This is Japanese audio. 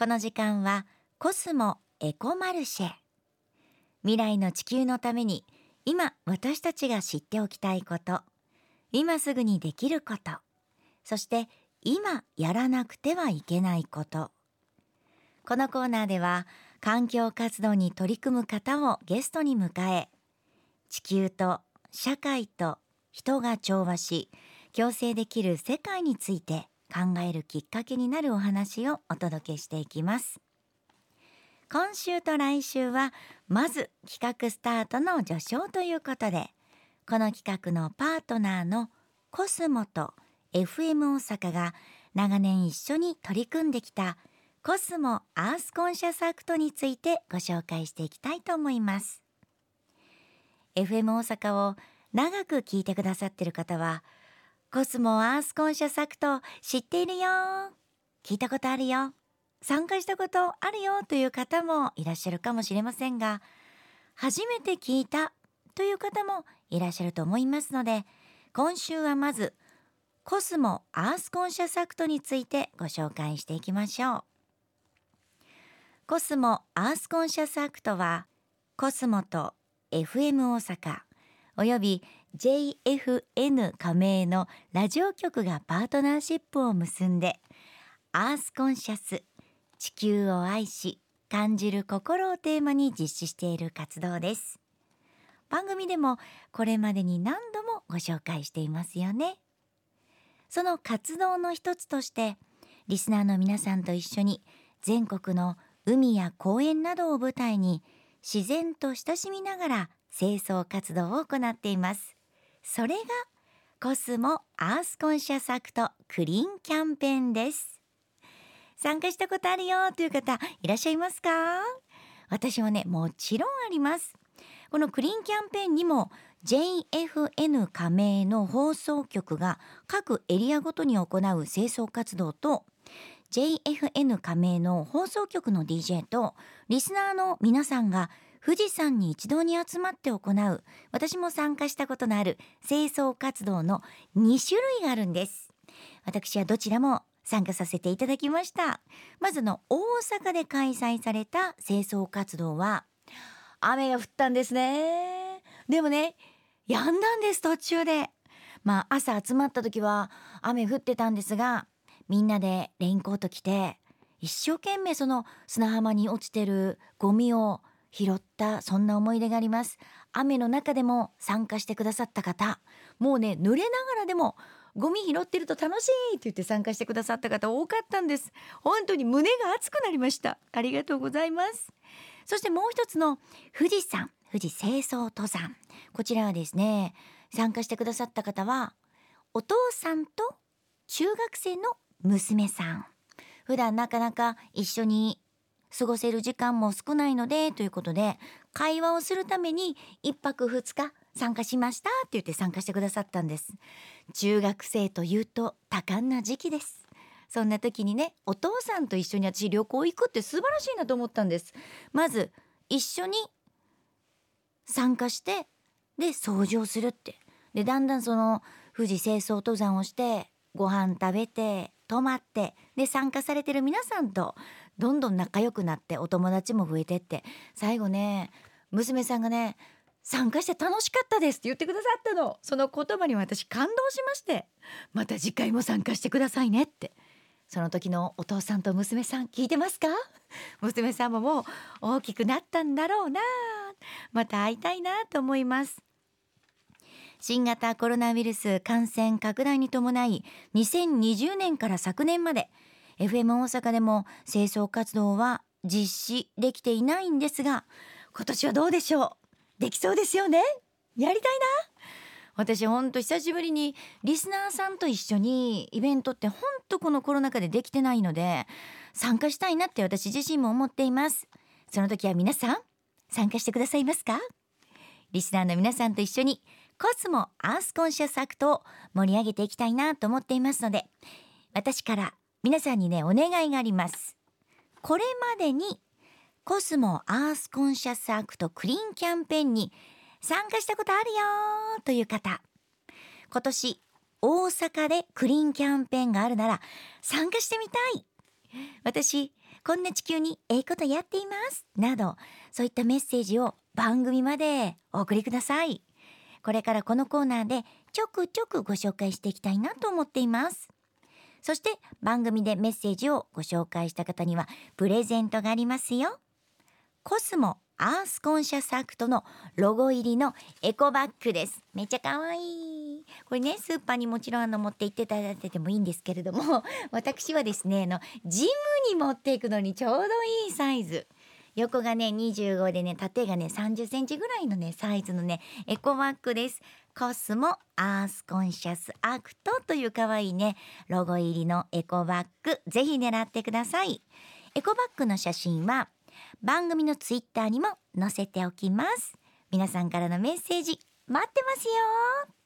この時間はコスモエコマルシェ。未来の地球のために今私たちが知っておきたいこと。今すぐにできること。そして今やらなくてはいけないこと。このコーナーでは環境活動に取り組む方をゲストに迎え地球と社会と人が調和し共生できる世界について考えるきっかけになるお話をお届けしていきます。今週と来週はまず企画スタートの序章ということでこの企画のパートナーのコスモと FM 大阪が長年一緒に取り組んできたコスモアースコンシャスアクトについてご紹介していきたいと思います。FM 大阪を長く聞いてくださってる方はコスモアースコンシャスアクト知っているよ。聞いたことあるよ。参加したことあるよという方もいらっしゃるかもしれませんが初めて聞いたという方もいらっしゃると思いますので今週はまずコスモアースコンシャスアクトについてご紹介していきましょう。コスモアースコンシャスアクトはコスモと FM 大阪および JFN 加盟のラジオ局がパートナーシップを結んでアースコンシャス地球を愛し感じる心をテーマに実施している活動です。番組でもこれまでに何度もご紹介していますよね。その活動の一つとしてリスナーの皆さんと一緒に全国の海や公園などを舞台に自然と親しみながら清掃活動を行っています。それがコスモアースコンシャスアクトクリーンキャンペーンです。参加したことあるよという方いらっしゃいますか？私はねもちろんあります。このクリーンキャンペーンにも JFN 加盟の放送局が各エリアごとに行う清掃活動と JFN 加盟の放送局の DJ とリスナーの皆さんが富士山に一堂に集まって行う。私も参加したことのある清掃活動の2種類があるんです。私はどちらも参加させていただきました。まずの大阪で開催された清掃活動は雨が降ったんですね。でもね止んだんです途中で。まあ朝集まった時は雨降ってたんですがみんなでレインコート着て一生懸命その砂浜に落ちてるゴミを拾ったそんな思い出があります。雨の中でも参加してくださった方。もうね濡れながらでもゴミ拾ってると楽しいって言って参加してくださった方多かったんです。本当に胸が熱くなりました。ありがとうございます。そしてもう一つの富士山富士清掃登山。こちらはですね参加してくださった方はお父さんと中学生の娘さん。普段なかなか一緒に過ごせる時間も少ないのでということで会話をするために1泊2日参加しましたって言って参加してくださったんです。中学生というと多感な時期です。そんな時にねお父さんと一緒に私旅行行くって素晴らしいなと思ったんです。まず一緒に参加してで掃除をするって。でだんだんその富士清掃登山をしてご飯食べて泊まってで参加されてる皆さんとどんどん仲良くなってお友達も増えてって最後ね娘さんがね参加して楽しかったですって言ってくださったの。その言葉に私感動しましてまた次回も参加してくださいねって。その時のお父さんと娘さん聞いてますか？娘さんももう大きくなったんだろうな。また会いたいなと思います。新型コロナウイルス感染拡大に伴い2020年から昨年まで FM 大阪でも清掃活動は実施できていないんですが今年はどうでしょう？できそうですよね？やりたいな？私ほんと久しぶりにリスナーさんと一緒にイベントってほんとこのコロナ禍でできてないので参加したいなって私自身も思っています。その時は皆さん参加してくださいますか？リスナーの皆さんと一緒にコスモアースコンシャスアクトを盛り上げていきたいなと思っていますので私から皆さんにねお願いがあります。これまでにコスモアースコンシャスアクトクリーンキャンペーンに参加したことあるよという方。今年大阪でクリーンキャンペーンがあるなら参加してみたい。私こんな地球にええことやっていますなどそういったメッセージを番組までお送りください。これからこのコーナーでちょくちょくご紹介していきたいなと思っています。そして番組でメッセージをご紹介した方にはプレゼントがありますよ。コスモアースコンシャスアクトのロゴ入りのエコバッグです。めっちゃ可愛い。これねスーパーにもちろんあの持って行っていただいててもいいんですけれども 私はですねあのジムに持っていくのにちょうどいいサイズ。横がね25でね縦がね30センチぐらいのねサイズのねエコバッグです。コスモアースコンシャスアクトという可愛いねロゴ入りのエコバッグぜひ狙ってください。エコバッグの写真は番組のツイッターにも載せておきます。皆さんからのメッセージ待ってますよ。